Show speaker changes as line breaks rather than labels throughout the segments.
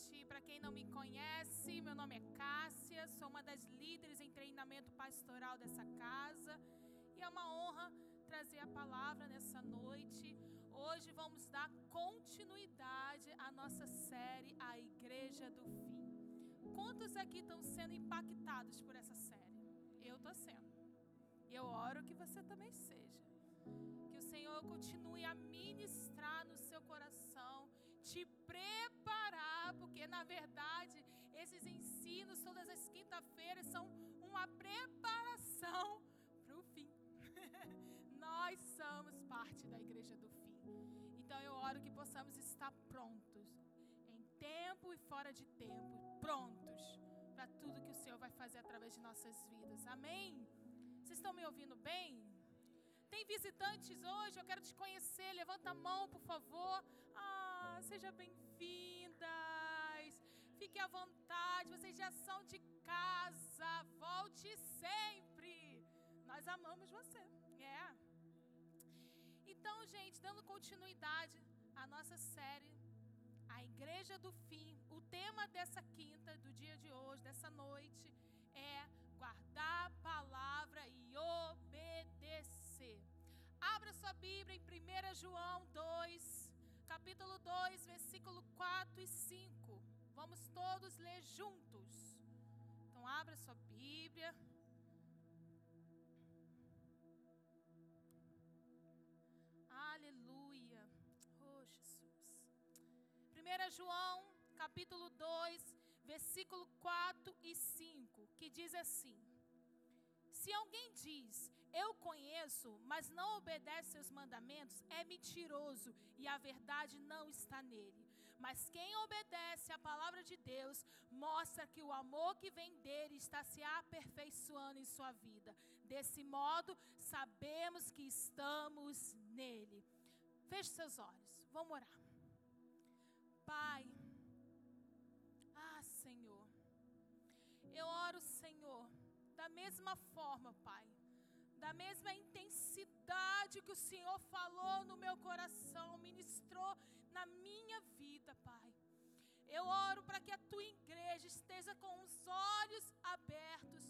noite. Para quem não me conhece, meu nome é Cássia, sou uma das líderes em treinamento pastoral dessa casa. E é uma honra trazer a palavra nessa noite. Hoje vamos dar continuidade à nossa série A Igreja do Fim. Quantos aqui estão sendo impactados por essa série? Eu estou sendo. Eu oro que você também seja. Que o Senhor continue a ministrar no seu coração, te preparar, porque na verdade esses ensinos todas as quinta-feiras são uma preparação para o fim. Nós somos parte da igreja do fim. Então eu oro que possamos estar prontos, em tempo e fora de tempo, prontos para tudo que o Senhor vai fazer através de nossas vidas. Amém? Vocês estão me ouvindo bem? Tem visitantes hoje? Eu quero te conhecer. Levanta a mão, por favor. Ah, sejam bem-vindas. Fique à vontade. Vocês já são de casa. Volte sempre. Nós amamos você. É. Então, gente, dando continuidade à nossa série a igreja do fim, o tema dessa quinta, do dia de hoje, dessa noite, é guardar a palavra e obedecer. Abra sua Bíblia em 1 João 2, capítulo 2, versículo 4 e 5. Vamos todos ler juntos. Então, abra sua Bíblia. Aleluia. Oh, Jesus. 1 João capítulo 2, versículo 4 e 5, que diz assim: Se alguém diz, Eu conheço, mas não obedece aos mandamentos, é mentiroso e a verdade não está nele. Mas quem obedece à palavra de Deus mostra que o amor que vem dele está se aperfeiçoando em sua vida. Desse modo, sabemos que estamos nele. Feche seus olhos, vamos orar. Pai, ah, Senhor. Eu oro, Senhor, da mesma forma, Pai, da mesma intensidade que o Senhor falou no meu coração, na minha vida, Pai. Eu oro para que a tua igreja esteja com os olhos abertos,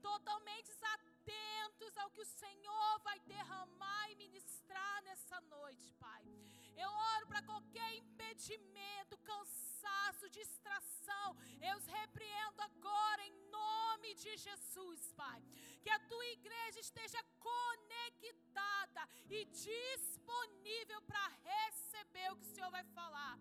totalmente atentos ao que o Senhor vai derramar e ministrar nessa noite, Pai. Eu oro para qualquer impedimento, cansaço, distração, eu os repreendo agora em nome de Jesus, Pai. Que a tua igreja esteja conectada e disponível para receber o que o Senhor vai falar.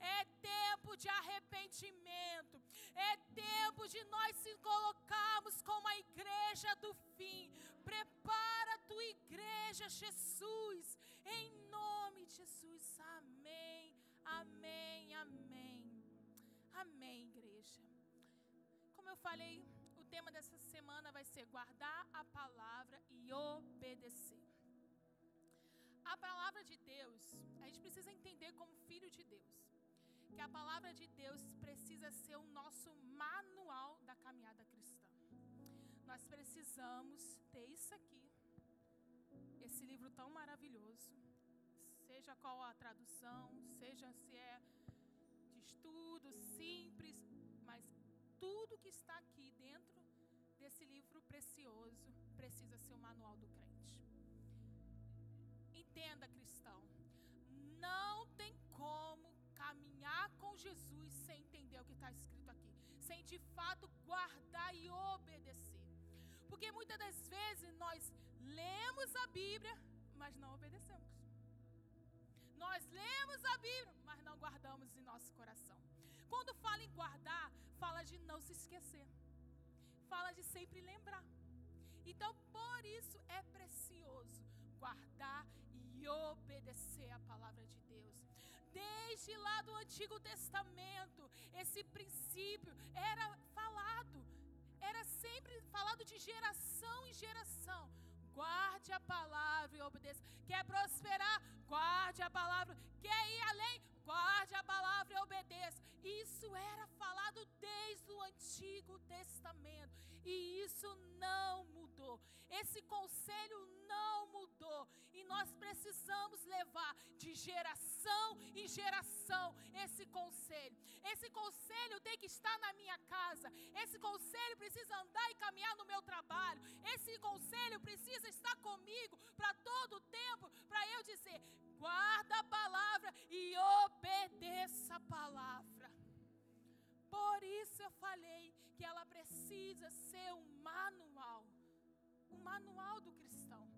É tempo de arrependimento. É tempo de nós se colocarmos como a igreja do fim. Prepara a tua igreja, Jesus. Em nome de Jesus. Amém. Amém. Amém. Amém, igreja. Como eu falei, o tema dessa semana vai ser guardar a palavra e obedecer. A palavra de Deus, a gente precisa entender como filho de Deus que a palavra de Deus precisa ser o nosso manual da caminhada cristã. Nós precisamos ter isso aqui, esse livro tão maravilhoso, seja qual a tradução, seja se é estudo, simples, mas tudo que está aqui dentro desse livro precioso precisa ser o manual do crente. Entenda, cristão, não tem como caminhar com Jesus sem entender o que está escrito aqui, sem de fato guardar e obedecer. Porque muitas das vezes nós lemos a Bíblia, mas não obedecemos. Nós lemos a Bíblia, não guardamos em nosso coração. Quando fala em guardar, fala de não se esquecer. Fala de sempre lembrar. Então, por isso é precioso guardar e obedecer a palavra de Deus. Desde lá do Antigo Testamento, esse princípio era falado, era sempre falado de geração em geração. Guarde a palavra e obedeça. Quer prosperar? Guarde a palavra. Quer ir além? Guarde a palavra e obedeça. Isso era falado desde o Antigo Testamento. E isso não mudou. Esse conselho não mudou. Precisamos levar de geração em geração esse conselho. Esse conselho tem que estar na minha casa. Esse conselho precisa andar e caminhar no meu trabalho. Esse conselho precisa estar comigo para todo o tempo, para eu dizer: guarda a palavra e obedeça a palavra. Por isso eu falei que ela precisa ser um manual, um manual do cristão.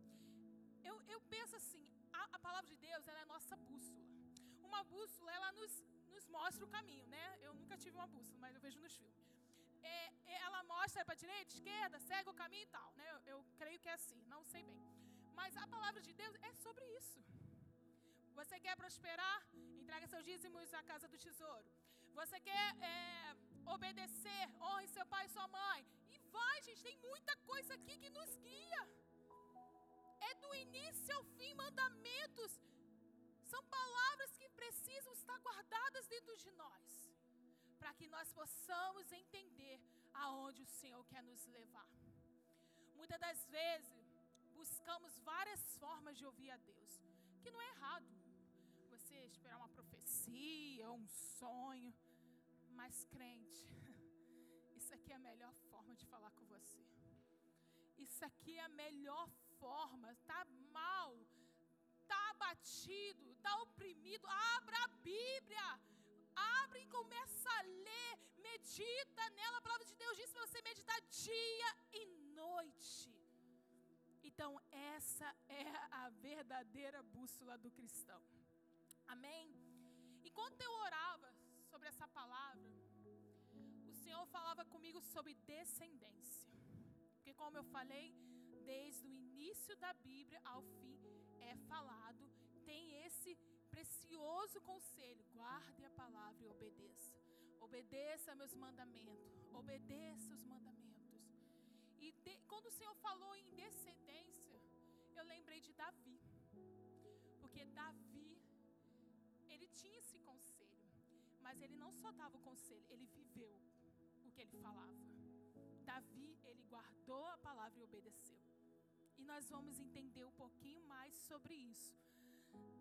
Eu, eu penso assim, a, a palavra de Deus é nossa bússola. Uma bússola ela nos, nos mostra o caminho, né? Eu nunca tive uma bússola, mas eu vejo nos filmes. É, é ela mostra para direita, esquerda, segue o caminho e tal, né? Eu, eu creio que é assim, não sei bem. Mas a palavra de Deus é sobre isso. Você quer prosperar? Entrega seus dízimos à casa do tesouro. Você quer é, obedecer? Honre seu pai e sua mãe. E vai, gente, tem muita coisa aqui que nos guia. Do início ao fim mandamentos. São palavras que precisam estar guardadas dentro de nós. Para que nós possamos entender aonde o Senhor quer nos levar. Muitas das vezes, buscamos várias formas de ouvir a Deus, que não é errado. Você esperar uma profecia, um sonho, mas crente, isso aqui é a melhor forma de falar com você. Isso aqui é a melhor forma. Tá mal, tá abatido, tá oprimido. Abra a Bíblia. Abre e começa a ler. Medita nela. A palavra de Deus diz para você meditar dia e noite. Então, essa é a verdadeira bússola do cristão. Amém? Enquanto eu orava sobre essa palavra, o Senhor falava comigo sobre descendência. Porque, como eu falei, desde o início da Bíblia ao fim é falado, tem esse precioso conselho: guarde a palavra e obedeça. Obedeça meus mandamentos, obedeça os mandamentos. E de, quando o Senhor falou em descendência, eu lembrei de Davi. Porque Davi, ele tinha esse conselho, mas ele não só dava o conselho, ele viveu o que ele falava. Davi, ele guardou a palavra e obedeceu. Nós vamos entender um pouquinho mais sobre isso.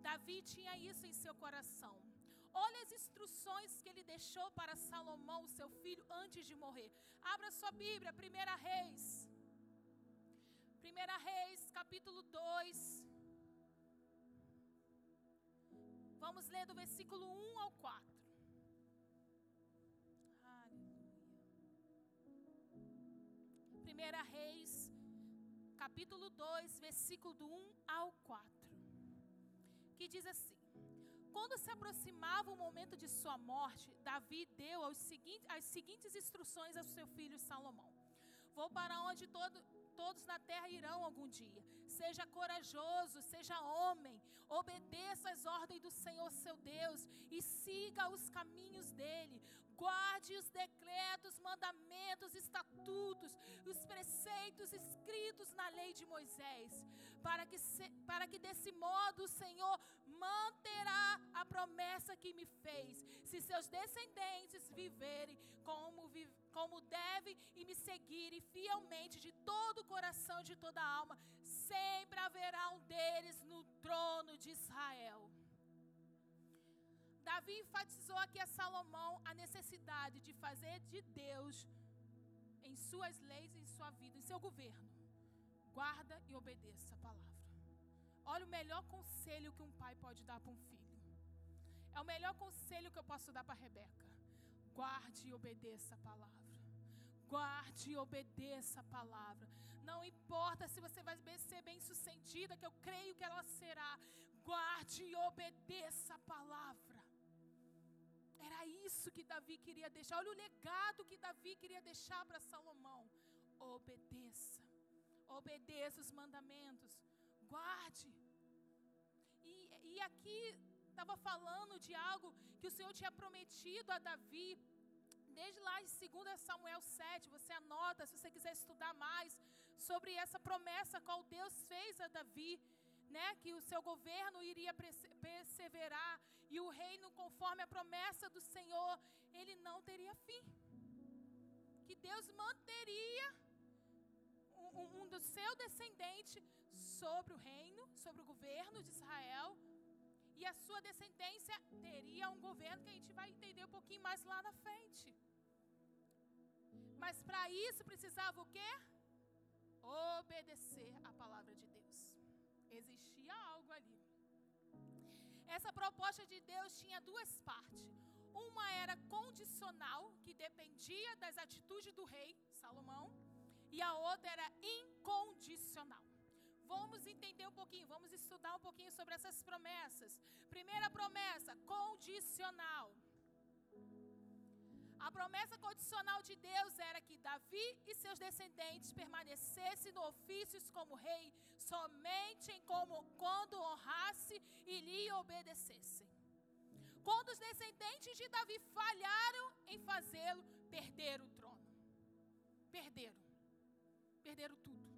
Davi tinha isso em seu coração. Olha as instruções que ele deixou para Salomão, seu filho, antes de morrer. Abra sua Bíblia, 1 Reis. 1 Reis, capítulo 2. Vamos ler do versículo 1 ao 4. Aleluia. 1 Reis, capítulo 2, versículo do 1 ao 4, que diz assim: Quando se aproximava o momento de sua morte, Davi deu seguintes, as seguintes instruções ao seu filho Salomão: Vou para onde todo, todos na terra irão algum dia. Seja corajoso, seja homem, obedeça as ordens do Senhor seu Deus e siga os caminhos dele guarde os decretos, mandamentos, estatutos, os preceitos escritos na lei de Moisés, para que, se, para que desse modo o Senhor manterá a promessa que me fez. Se seus descendentes viverem como, como devem e me seguirem fielmente de todo o coração, de toda a alma, sempre haverá um deles no trono de Israel. Davi enfatizou aqui a Salomão a necessidade de fazer de Deus em suas leis, em sua vida, em seu governo. Guarda e obedeça a palavra. Olha o melhor conselho que um pai pode dar para um filho. É o melhor conselho que eu posso dar para Rebeca. Guarde e obedeça a palavra. Guarde e obedeça a palavra. Não importa se você vai ser bem sucedida, que eu creio que ela será. Guarde e obedeça a palavra. Era isso que Davi queria deixar. Olha o legado que Davi queria deixar para Salomão. Obedeça. Obedeça os mandamentos. Guarde. E, e aqui estava falando de algo que o Senhor tinha prometido a Davi. Desde lá em 2 Samuel 7, você anota, se você quiser estudar mais sobre essa promessa qual Deus fez a Davi né, que o seu governo iria perseverar e o reino, conforme a promessa do Senhor, ele não teria fim. Que Deus manteria um, um do seu descendente sobre o reino, sobre o governo de Israel, e a sua descendência teria um governo que a gente vai entender mais lá na frente. Mas para isso precisava o quê? Obedecer a palavra de Deus. Existia algo ali. Essa proposta de Deus tinha duas partes. Uma era condicional, que dependia das atitudes do rei Salomão, e a outra era incondicional. Vamos entender um pouquinho, vamos estudar um pouquinho sobre essas promessas. Primeira promessa, condicional. A promessa condicional de Deus era que Davi e seus descendentes permanecessem no ofícios como rei somente em como quando honrasse e lhe obedecessem. Quando os descendentes de Davi falharam em fazê-lo, perderam o trono. Perderam. Perderam tudo.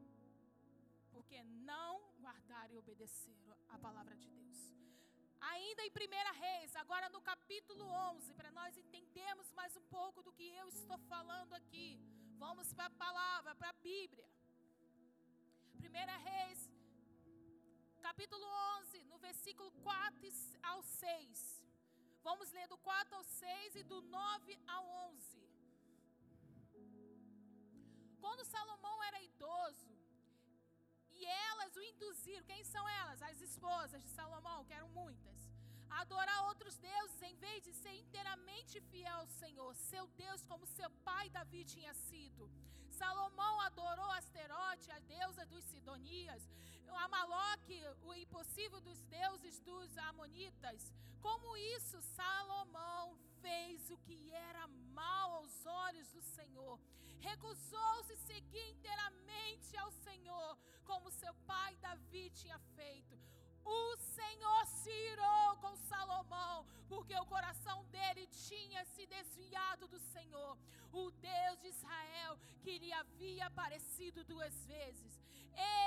Porque não guardaram e obedeceram a palavra de Deus. Ainda em 1 Reis, agora no capítulo 11, para nós entendermos mais um pouco do que eu estou falando aqui. Vamos para a palavra, para a Bíblia. 1 Reis, capítulo 11, no versículo 4 ao 6. Vamos ler do 4 ao 6 e do 9 ao 11. Quando Salomão era idoso, elas o induziram, quem são elas? As esposas de Salomão, que eram muitas. A adorar outros deuses em vez de ser inteiramente fiel ao Senhor, seu Deus, como seu pai Davi tinha sido. Salomão adorou Asterote, a deusa dos Sidonias, Amaloque, o impossível dos deuses dos Amonitas. Como isso, Salomão fez o que era mal aos olhos do Senhor. Recusou-se seguir inteiramente ao Senhor, como seu pai Davi tinha feito. O Senhor se irou com Salomão, porque o coração dele tinha se desviado do Senhor, o Deus de Israel, que lhe havia aparecido duas vezes.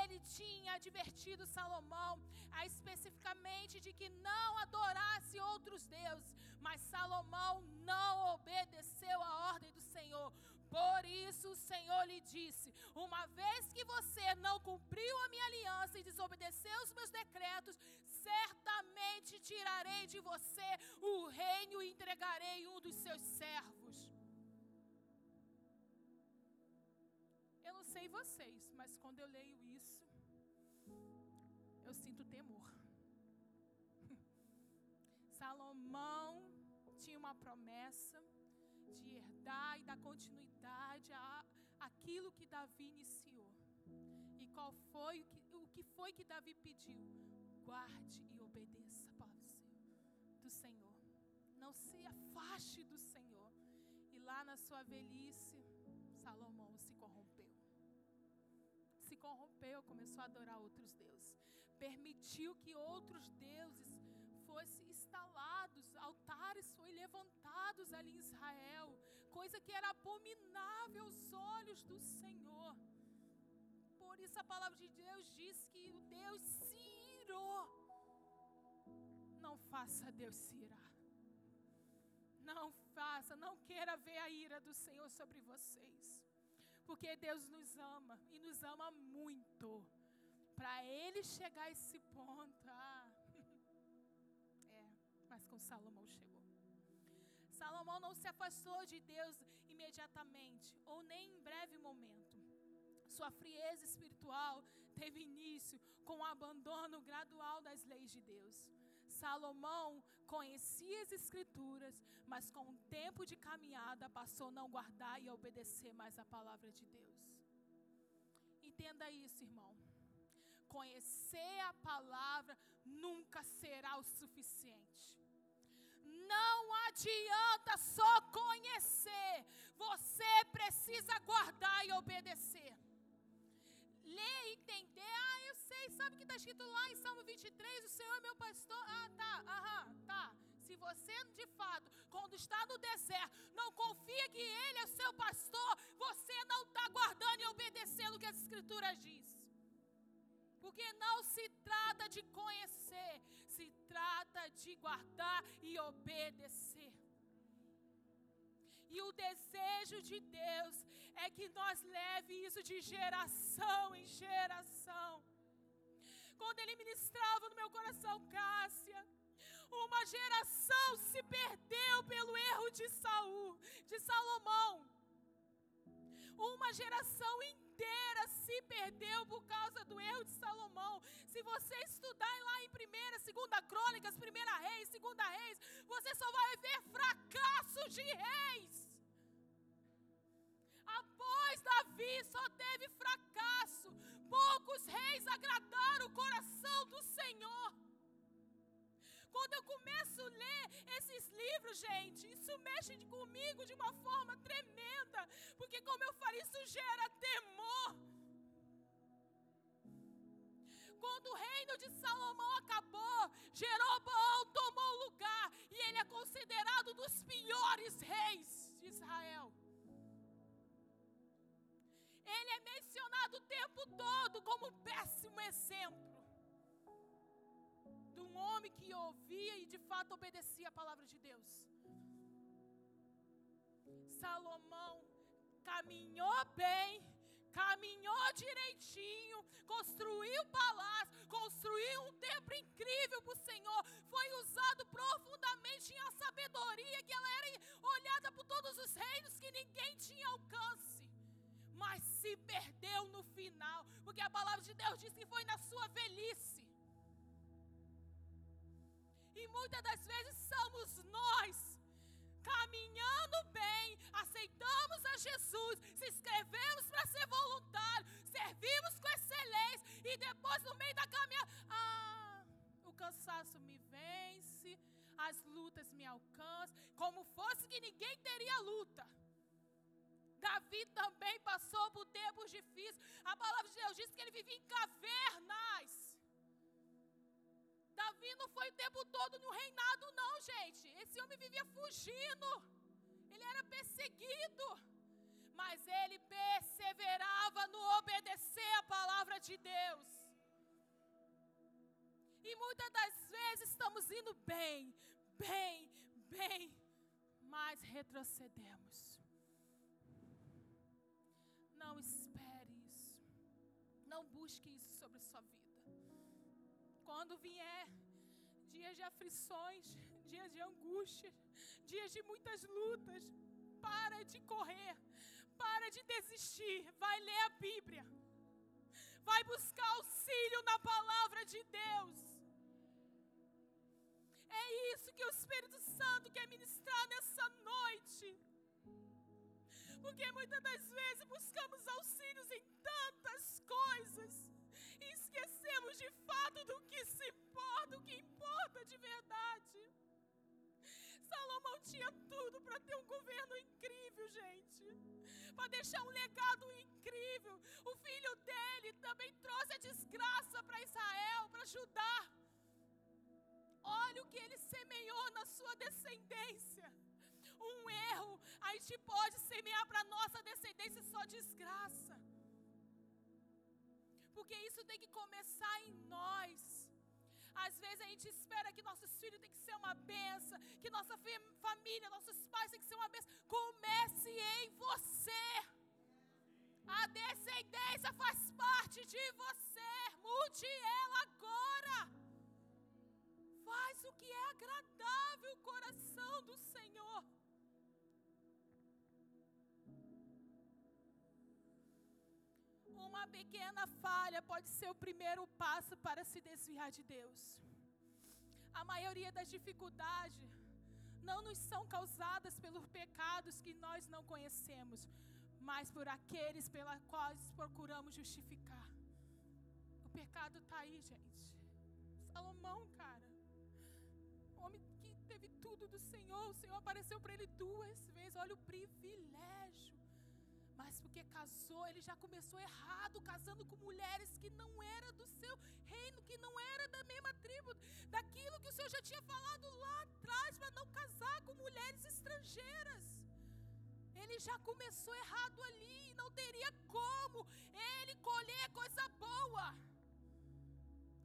Ele tinha advertido Salomão, especificamente, de que não adorasse outros deuses, mas Salomão não obedeceu a Senhor lhe disse: Uma vez que você não cumpriu a minha aliança e desobedeceu os meus decretos, certamente tirarei de você o reino e entregarei um dos seus servos. Eu não sei vocês, mas quando eu leio isso, eu sinto temor. Salomão tinha uma promessa de herdar e dar continuidade a aquilo que Davi iniciou. E qual foi o que, o que foi que Davi pediu? Guarde e obedeça a palavra do Senhor. Não se afaste do Senhor. E lá na sua velhice, Salomão se corrompeu. Se corrompeu, começou a adorar outros deuses. Permitiu que outros deuses fossem instalados, altares foram levantados ali em Israel, coisa que era abominável aos olhos do Senhor. Por isso a palavra de Deus diz que o Deus se irou. Não faça Deus se irar. Não faça, não queira ver a ira do Senhor sobre vocês. Porque Deus nos ama e nos ama muito. Para Ele chegar a esse ponto, ah, mas com Salomão chegou. Salomão não se afastou de Deus imediatamente, ou nem em breve momento. Sua frieza espiritual teve início com o abandono gradual das leis de Deus. Salomão conhecia as Escrituras, mas com o tempo de caminhada passou a não guardar e a obedecer mais a palavra de Deus. Entenda isso, irmão. Conhecer a palavra nunca será o suficiente. Não adianta só conhecer, você precisa guardar e obedecer. Ler entender, ah, eu sei, sabe o que está escrito lá em Salmo 23? O Senhor é meu pastor. Ah, tá, aham, tá. Se você de fato, quando está no deserto, não confia que Ele é seu pastor, você não está guardando e obedecendo o que as Escrituras diz. Porque não se trata de conhecer, trata de guardar e obedecer. E o desejo de Deus é que nós leve isso de geração em geração. Quando ele ministrava no meu coração, Cássia, uma geração se perdeu pelo erro de Saul de Salomão. Uma geração inteira se perdeu por causa do erro de Salomão. Se você estudar lá em primeira, segunda crônicas, primeira reis, segunda reis, você só vai ver fracassos de reis. Após Davi só teve fracasso. Poucos reis agradaram o coração do Senhor. Quando eu começo a ler esses livros, gente, isso mexe comigo de uma forma tremenda. Porque, como eu falei, isso gera temor. Quando o reino de Salomão acabou, Jeroboão tomou lugar e ele é considerado dos piores reis de Israel. Ele é mencionado o tempo todo como um péssimo exemplo um homem que ouvia e de fato obedecia a palavra de Deus. Salomão caminhou bem, caminhou direitinho, construiu palácio, construiu um templo incrível para o Senhor, foi usado profundamente em a sabedoria que ela era olhada por todos os reinos que ninguém tinha alcance. Mas se perdeu no final, porque a palavra de Deus diz que foi na sua velhice. E muitas das vezes somos nós caminhando bem, aceitamos a Jesus, se inscrevemos para ser voluntário, servimos com excelência e depois no meio da caminhada, ah, o cansaço me vence, as lutas me alcançam, como fosse que ninguém teria luta. Davi também passou por tempos difíceis. A palavra de Deus diz que ele vivia em cavernas. Davi não foi o tempo todo no reinado, não, gente. Esse homem vivia fugindo. Ele era perseguido. Mas ele perseverava no obedecer a palavra de Deus. E muitas das vezes estamos indo bem, bem, bem, mas retrocedemos. Não espere isso. Não busque isso sobre sua vida. Quando vier dias de aflições, dias de angústia, dias de muitas lutas, para de correr, para de desistir, vai ler a Bíblia, vai buscar auxílio na palavra de Deus. É isso que o Espírito Santo quer ministrar nessa noite. Porque muitas das vezes buscamos auxílios em tantas coisas e esquecemos de fato do que se importa, do que importa de verdade. Salomão tinha tudo para ter um governo incrível, gente. Para deixar um legado incrível. O filho dele também trouxe a desgraça para Israel, para Judá. Olha o que ele semeou na sua descendência. Um erro, a gente pode semear para nossa descendência só desgraça. Porque isso tem que começar em nós. Às vezes a gente espera que nossos filhos têm que ser uma benção, que nossa família, nossos pais têm que ser uma benção. Comece em você. A descendência faz parte de você. Mude ela agora. Faz o que é agradável o coração do Senhor. Uma pequena falha pode ser o primeiro passo para se desviar de Deus. A maioria das dificuldades não nos são causadas pelos pecados que nós não conhecemos, mas por aqueles pelos quais procuramos justificar. O pecado está aí, gente. Salomão, cara, homem que teve tudo do Senhor, o Senhor apareceu para ele duas vezes. Olha o privilégio mas porque casou, ele já começou errado, casando com mulheres que não era do seu reino, que não era da mesma tribo, daquilo que o Senhor já tinha falado lá atrás, para não casar com mulheres estrangeiras. Ele já começou errado ali, não teria como ele colher coisa boa.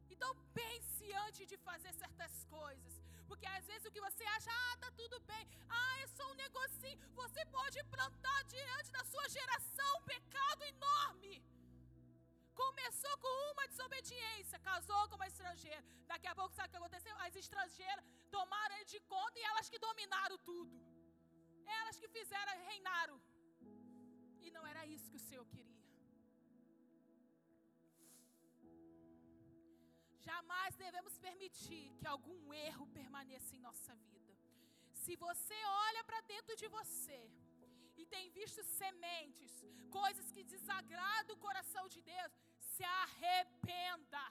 Então pense antes de fazer certas coisas. Porque às vezes o que você acha, ah, tá tudo bem, ah, é só um negocinho. Você pode plantar diante da sua geração um pecado enorme. Começou com uma desobediência, casou com uma estrangeira. Daqui a pouco, sabe o que aconteceu? As estrangeiras tomaram de conta e elas que dominaram tudo. elas que fizeram, reinaram. E não era isso que o Senhor queria. Jamais devemos permitir que algum erro permaneça em nossa vida. Se você olha para dentro de você e tem visto sementes, coisas que desagradam o coração de Deus, se arrependa.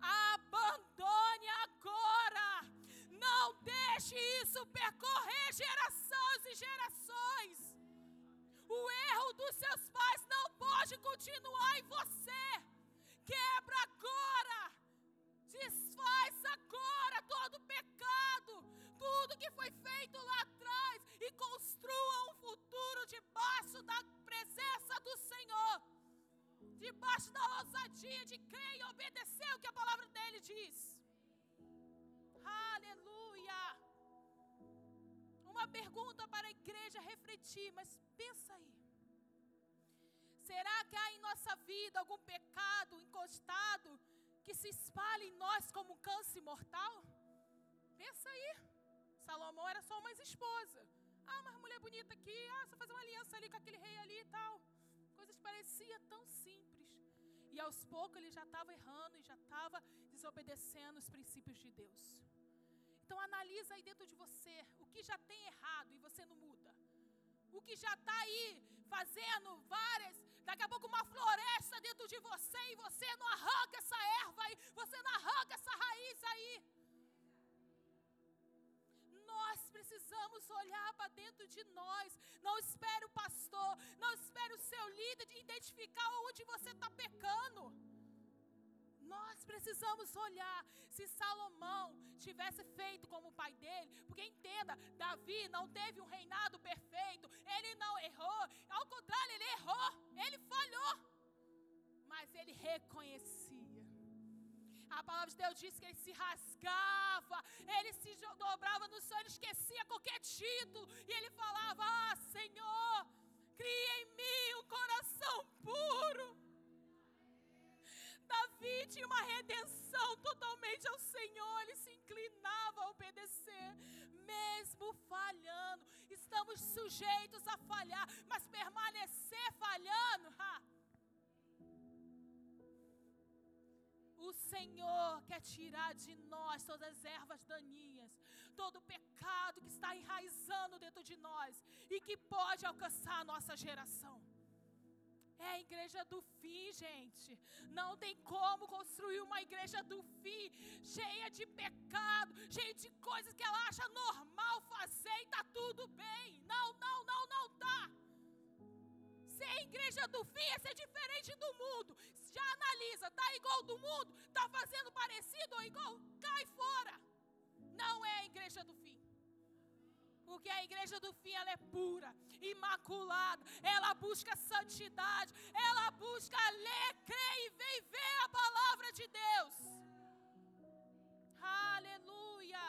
Abandone agora. Não deixe isso percorrer gerações e gerações. O erro dos seus pais não pode continuar em você. Quebra agora. Desfaz agora todo pecado, tudo que foi feito lá atrás e construa um futuro debaixo da presença do Senhor. Debaixo da ousadia de crer e obedecer o que a palavra dele diz. Aleluia. Uma pergunta para a igreja refletir, mas pensa aí. Será que há em nossa vida algum pecado encostado que se espalhe em nós como um câncer mortal? Pensa aí. Salomão era só uma esposa. Ah, uma mulher bonita aqui. Ah, só fazer uma aliança ali com aquele rei ali e tal. Coisas pareciam tão simples. E aos poucos ele já estava errando e já estava desobedecendo os princípios de Deus. Então analisa aí dentro de você o que já tem errado e você não muda. O que já está aí fazendo várias, daqui a pouco uma floresta dentro de você e você não arranca essa erva aí, você não arranca essa raiz aí. Nós precisamos olhar para dentro de nós. Não espere o pastor, não espere o seu líder de identificar onde você está pecando. Nós precisamos olhar se Salomão tivesse feito como o pai dele, porque entenda, Davi não teve um reinado perfeito, ele não errou, ao contrário, ele errou, ele falhou, mas ele reconhecia. A palavra de Deus diz que ele se rasgava, ele se dobrava no chão, ele esquecia qualquer título, e ele falava: Ah, Senhor, cria em mim um coração puro. Davi tinha uma redenção totalmente ao Senhor, ele se inclinava a obedecer, mesmo falhando. Estamos sujeitos a falhar, mas permanecer falhando, ha, O Senhor quer tirar de nós todas as ervas daninhas, todo o pecado que está enraizando dentro de nós e que pode alcançar a nossa geração. É a igreja do fim, gente. Não tem como construir uma igreja do fim, cheia de pecado, cheia de coisas que ela acha normal fazer e tá tudo bem. Não, não, não, não tá. Ser igreja do fim é ser diferente do mundo. Já analisa, tá igual do mundo, tá fazendo parecido ou igual, cai fora. Não é a igreja do fim. Porque a igreja do fim ela é pura, imaculada, ela busca santidade, ela busca ler, crer e viver a palavra de Deus. Aleluia.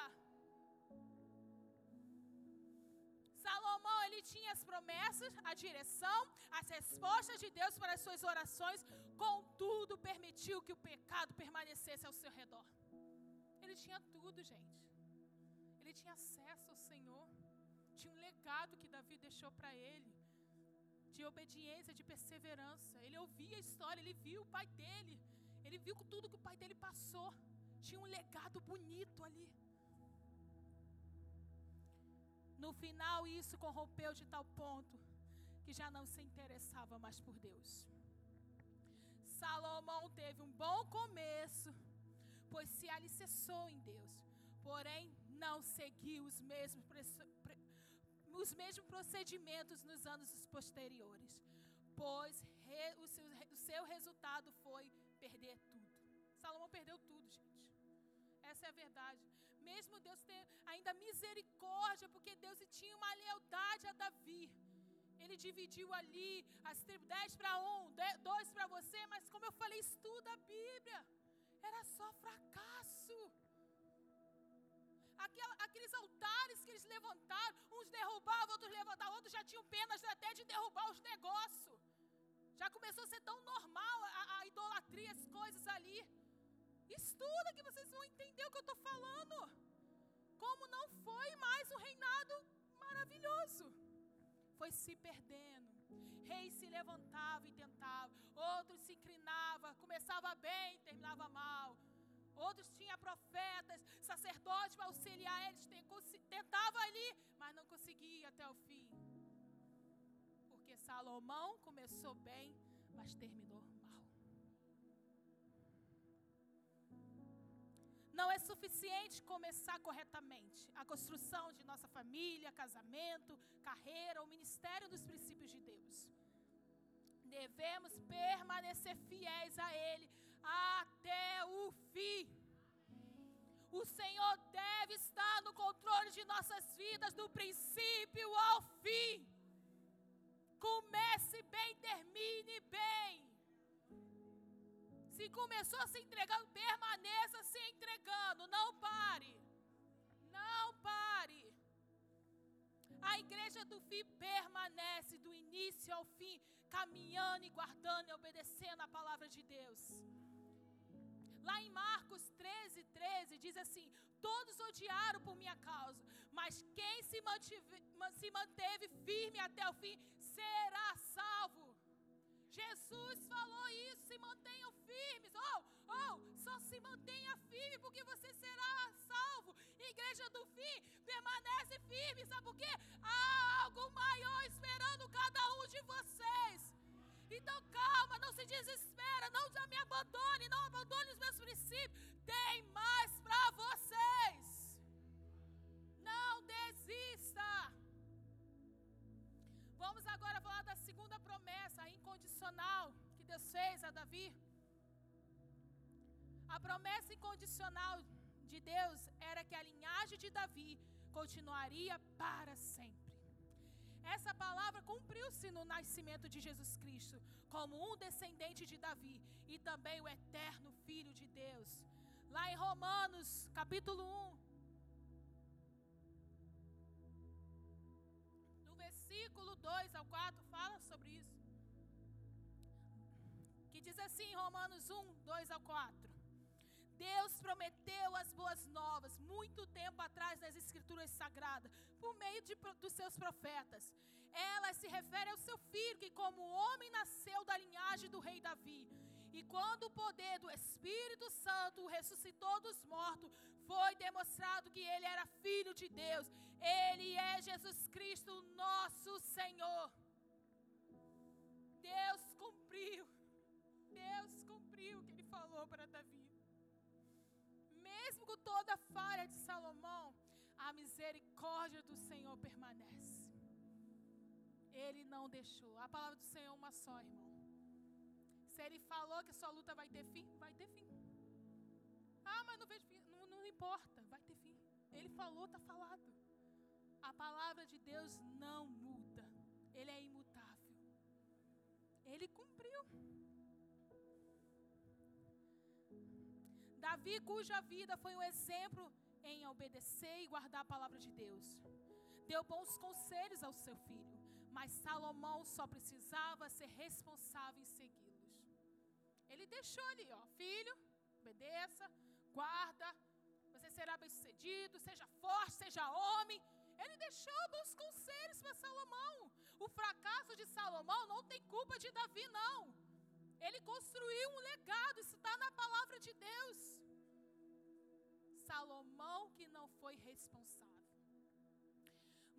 Salomão ele tinha as promessas, a direção, as respostas de Deus para as suas orações, contudo permitiu que o pecado permanecesse ao seu redor. Ele tinha tudo, gente. Ele tinha acesso ao Senhor. Tinha um legado que Davi deixou para ele, de obediência, de perseverança. Ele ouvia a história, ele viu o pai dele, ele viu tudo que o pai dele passou. Tinha um legado bonito ali. No final, isso corrompeu de tal ponto que já não se interessava mais por Deus. Salomão teve um bom começo, pois se alicerçou em Deus, porém não seguiu os mesmos, os mesmos procedimentos nos anos posteriores, pois re, o, seu, o seu resultado foi perder tudo. Salomão perdeu tudo, gente. Essa é a verdade mesmo Deus ter ainda misericórdia, porque Deus tinha uma lealdade a Davi. Ele dividiu ali as tribos, dez para um, dois para você, mas como eu falei, estuda a Bíblia. Era só fracasso. Aqueles altares que eles levantaram, uns derrubavam, outros levantavam, outros já tinham penas até de derrubar os negócios. Já começou a ser tão normal a, a idolatria, as coisas ali. Estuda que vocês vão entender o que eu estou falando. Como não foi mais um reinado maravilhoso. foi se perdendo. Reis se levantavam e tentavam, outros se inclinavam, começava bem, terminava mal. Outros tinham profetas, sacerdotes para auxiliar eles, tentavam ali, mas não conseguia até o fim. Porque Salomão começou bem, mas terminou mal. Não é suficiente começar corretamente a construção de nossa família, casamento, carreira, o ministério dos princípios de Deus. Devemos permanecer fiéis a Ele até o fim. O Senhor deve estar no controle de nossas vidas, do princípio ao fim. Comece bem, termine bem. Se começou se entregando, permaneça se entregando. Não pare. Não pare. A igreja do fim permanece do início ao fim, caminhando e guardando e obedecendo a palavra de Deus. Lá em Marcos 13, 13, diz assim: Todos odiaram por minha causa, mas quem se, mantive, se manteve firme até o fim será salvo. Jesus falou isso, se mantenham firmes. Oh, oh, só se mantenha firme porque você será salvo. Igreja do fim, permanece firme, sabe por quê? Há algo maior esperando cada um de vocês. Então calma, não se desespera, não me abandone, não abandone os meus princípios. Tem mais para vocês. Não desista. Vamos agora falar da segunda promessa incondicional que Deus fez a Davi. A promessa incondicional de Deus era que a linhagem de Davi continuaria para sempre. Essa palavra cumpriu-se no nascimento de Jesus Cristo, como um descendente de Davi e também o eterno Filho de Deus. Lá em Romanos, capítulo 1, no versículo 2 ao 4, fala sobre isso. Que diz assim, Romanos 1, 2 ao 4. Deus prometeu as boas novas muito tempo atrás nas Escrituras Sagradas, por meio de, dos seus profetas. Ela se refere ao seu filho, que, como homem, nasceu da linhagem do rei Davi. E quando o poder do Espírito Santo ressuscitou dos mortos, foi demonstrado que ele era filho de Deus. Ele é Jesus Cristo, nosso Senhor. Deus cumpriu. Deus cumpriu o que ele falou para Davi mesmo com toda a falha de Salomão, a misericórdia do Senhor permanece. Ele não deixou. A palavra do Senhor é uma só, irmão. Se ele falou que sua luta vai ter fim, vai ter fim. Ah, mas não vejo fim. Não, não importa, vai ter fim. Ele falou, está falado. A palavra de Deus não muda. Ele é imutável. Ele cumpriu. Davi, cuja vida foi um exemplo em obedecer e guardar a palavra de Deus, deu bons conselhos ao seu filho, mas Salomão só precisava ser responsável em segui-los. Ele deixou ali, ó, filho, obedeça, guarda, você será bem-sucedido, seja forte, seja homem. Ele deixou bons conselhos para Salomão. O fracasso de Salomão não tem culpa de Davi, não. Ele construiu um legado, isso está na palavra de Deus. Salomão que não foi responsável.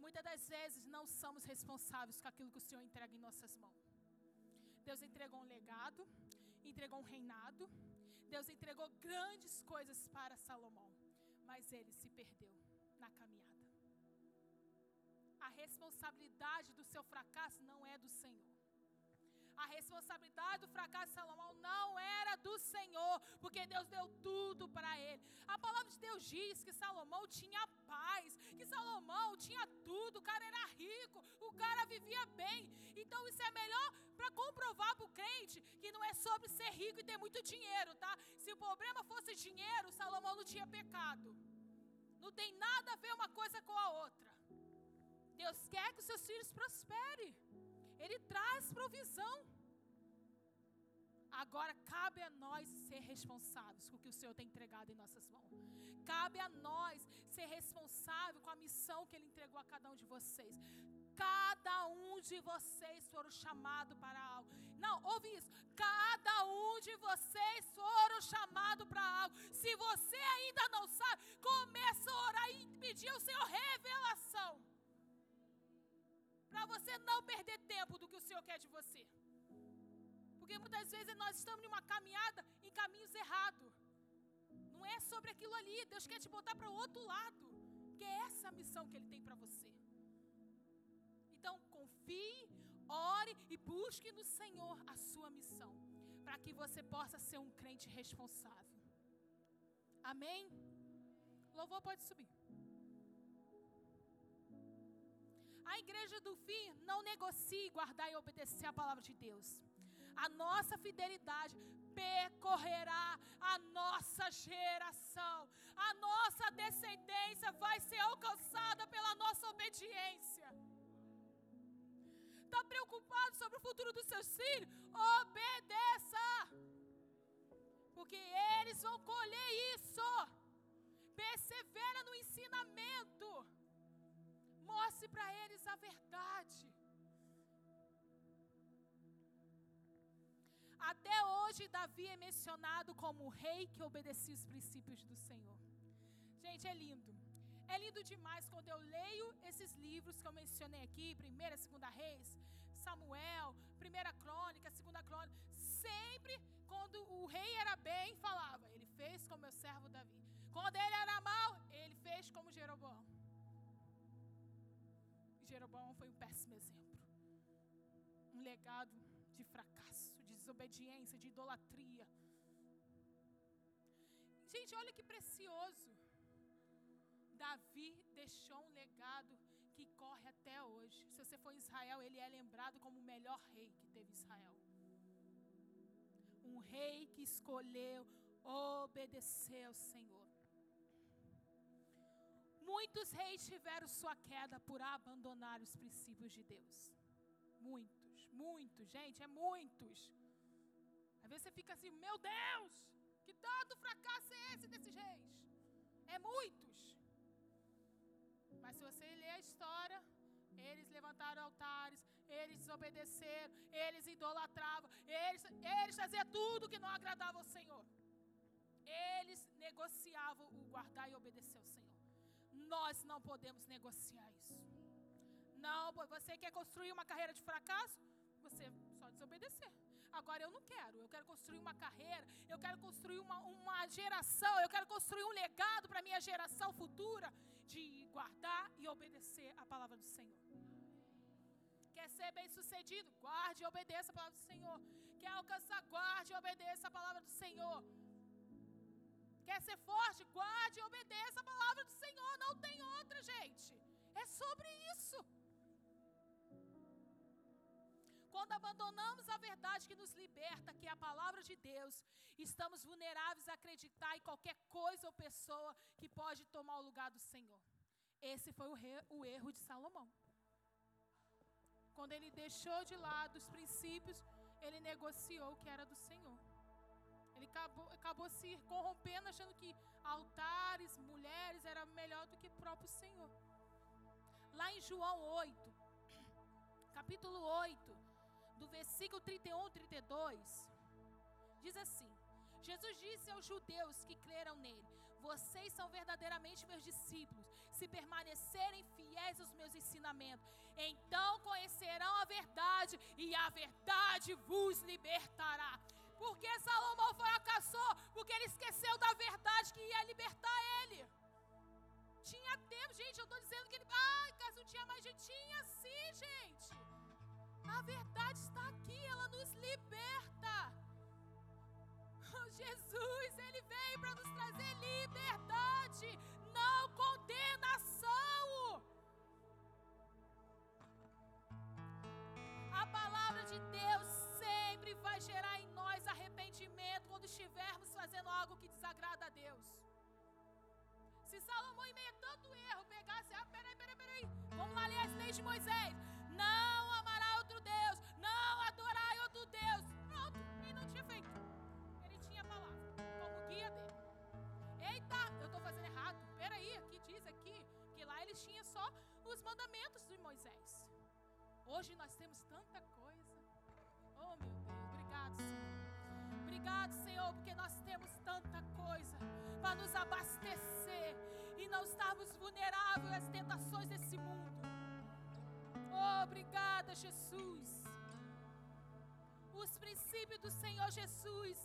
Muitas das vezes não somos responsáveis com aquilo que o Senhor entrega em nossas mãos. Deus entregou um legado, entregou um reinado, Deus entregou grandes coisas para Salomão, mas ele se perdeu na caminhada. A responsabilidade do seu fracasso não é do Senhor. A responsabilidade do fracasso de Salomão não era do Senhor, porque Deus deu tudo para ele. A palavra de Deus diz que Salomão tinha paz, que Salomão tinha tudo, o cara era rico, o cara vivia bem. Então isso é melhor para comprovar para o crente que não é sobre ser rico e ter muito dinheiro, tá? Se o problema fosse dinheiro, Salomão não tinha pecado. Não tem nada a ver uma coisa com a outra. Deus quer que os seus filhos prosperem. Ele traz provisão. Agora cabe a nós ser responsáveis com o que o Senhor tem entregado em nossas mãos. Cabe a nós ser responsável com a missão que Ele entregou a cada um de vocês. Cada um de vocês foram chamados para algo. Não, ouve isso. Cada um de vocês foram chamados para algo. Se você ainda não sabe, começa a orar e pedir ao Senhor revelação. Para você não perder tempo do que o Senhor quer de você. Porque muitas vezes nós estamos em uma caminhada em caminhos errados. Não é sobre aquilo ali. Deus quer te botar para o outro lado. Que é essa a missão que Ele tem para você. Então, confie, ore e busque no Senhor a sua missão. Para que você possa ser um crente responsável. Amém? Louvor pode subir. A igreja do fim não negocie guardar e obedecer a palavra de Deus. A nossa fidelidade percorrerá a nossa geração. A nossa descendência vai ser alcançada pela nossa obediência. Está preocupado sobre o futuro dos seus filhos? Obedeça. Porque eles vão colher isso. Persevera no ensinamento. Mostre para eles a verdade. Até hoje, Davi é mencionado como o rei que obedecia os princípios do Senhor. Gente, é lindo. É lindo demais quando eu leio esses livros que eu mencionei aqui, primeira, segunda Reis, Samuel, primeira crônica, segunda crônica. Sempre quando o rei era bem, falava, ele fez como meu servo Davi. Quando ele era mal, ele fez como Jeroboão. Jeroboão foi um péssimo exemplo. Um legado desobediência, de idolatria. Gente, olha que precioso. Davi deixou um legado que corre até hoje. Se você for em Israel, ele é lembrado como o melhor rei que teve Israel. Um rei que escolheu obedecer ao Senhor. Muitos reis tiveram sua queda por abandonar os princípios de Deus. Muitos, muitos, gente, é muitos. Vezes você fica assim, meu Deus, que tanto fracasso é esse desses reis? É muitos. Mas se você ler a história, eles levantaram altares, eles desobedeceram, eles idolatravam, eles, eles faziam tudo que não agradava ao Senhor. Eles negociavam o guardar e obedecer ao Senhor. Nós não podemos negociar isso. Não, você quer construir uma carreira de fracasso? Você só desobedecer. Agora eu não quero. Eu quero construir uma carreira. Eu quero construir uma, uma geração. Eu quero construir um legado para a minha geração futura de guardar e obedecer a palavra do Senhor. Quer ser bem sucedido? Guarde e obedeça a palavra do Senhor. Quer alcançar? Guarde e obedeça a palavra do Senhor. Quer ser forte? Guarde e obedeça a palavra do Senhor. Não tem outra, gente. É sobre isso. Quando abandonamos a verdade que nos liberta, que é a palavra de Deus, estamos vulneráveis a acreditar em qualquer coisa ou pessoa que pode tomar o lugar do Senhor. Esse foi o, re, o erro de Salomão. Quando ele deixou de lado os princípios, ele negociou o que era do Senhor. Ele acabou, acabou se corrompendo, achando que altares, mulheres, era melhor do que o próprio Senhor. Lá em João 8, capítulo 8, do versículo 31 e 32, diz assim: Jesus disse aos judeus que creram nele: Vocês são verdadeiramente meus discípulos, se permanecerem fiéis aos meus ensinamentos. Então conhecerão a verdade, e a verdade vos libertará. Porque Salomão fracassou? Porque ele esqueceu da verdade que ia libertar ele. Tinha tempo, gente. Eu estou dizendo que ele. Ai, caso não tinha mais gente. Tinha sim, gente. A verdade está aqui, ela nos liberta. Oh, Jesus, ele veio para nos trazer liberdade, não condenação. A palavra de Deus sempre vai gerar em nós arrependimento quando estivermos fazendo algo que desagrada a Deus. Se Salomão, em meio a tanto erro, pegasse, ah, peraí, peraí, peraí, vamos lá ler as leis de Moisés. Deus, não adorar outro Deus. Pronto, ele não tinha feito. Ele tinha a palavra como guia dele. Eita, eu estou fazendo errado. Peraí, aqui diz aqui que lá eles tinham só os mandamentos de Moisés. Hoje nós temos tanta coisa. Oh, meu Deus, obrigado, Senhor. Obrigado, Senhor, porque nós temos tanta coisa para nos abastecer e não estarmos vulneráveis às tentações desse mundo. Oh, obrigada, Jesus. Os princípios do Senhor Jesus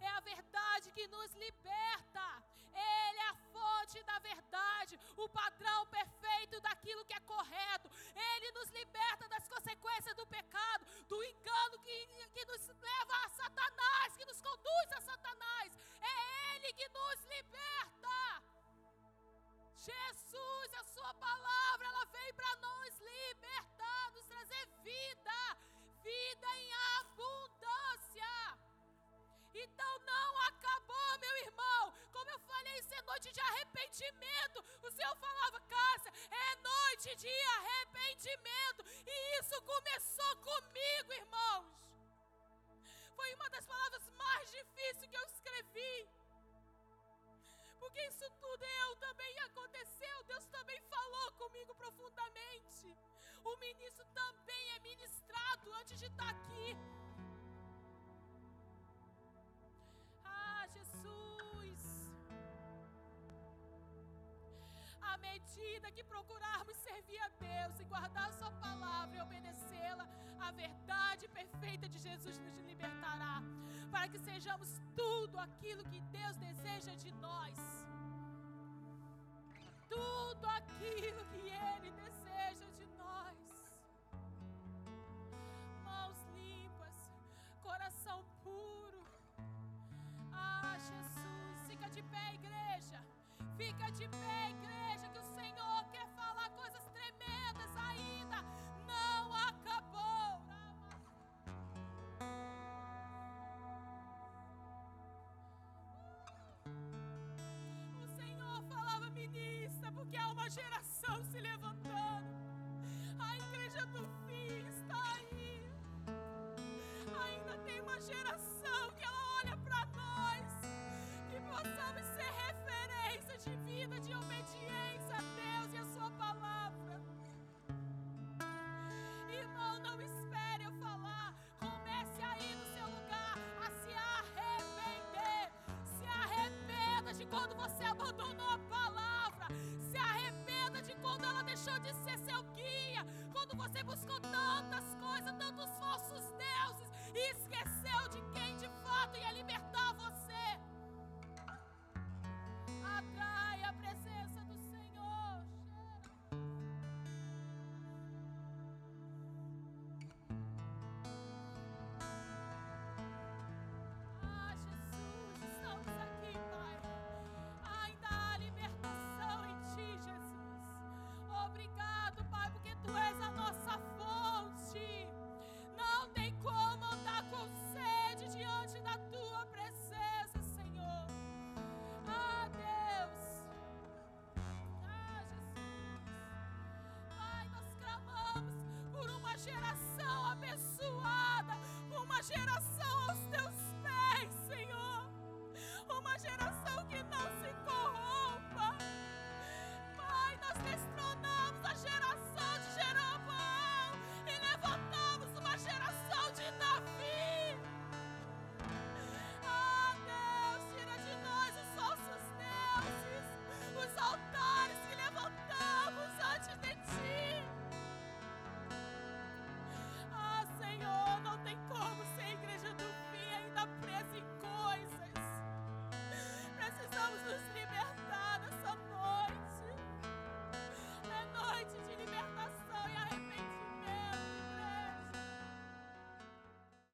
é a verdade que nos liberta. Ele é a fonte da verdade, o padrão perfeito daquilo que é correto. Ele nos liberta das consequências do pecado, do engano que, que nos leva a Satanás, que nos conduz a Satanás. É Ele que nos liberta. Jesus, a Sua palavra, ela veio para nos libertar, vida, vida em abundância. Então não acabou, meu irmão. Como eu falei, isso é noite de arrependimento. O Senhor falava, Cássia, é noite de arrependimento. E isso começou comigo, irmãos. Foi uma das palavras mais difíceis que eu escrevi. Porque isso tudo eu também aconteceu. Deus também falou comigo profundamente. O ministro também é ministrado antes de estar aqui. à medida que procurarmos servir a Deus e guardar Sua palavra e obedecê-la, a verdade perfeita de Jesus nos libertará, para que sejamos tudo aquilo que Deus deseja de nós. Tudo aquilo que Ele deseja de pé, igreja. Fica de pé, igreja, que o Senhor quer falar coisas tremendas ainda. Não acabou. O Senhor falava, ministra, porque há uma geração se levantando. A igreja do fim está aí. Ainda tem uma geração deixou de ser seu guia. Quando você buscou tantas coisas, tantos falsos deuses e esqueceu de quem de fato ia libertar você. Geração Senhor. Uma geração